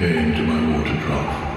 came to my water trough.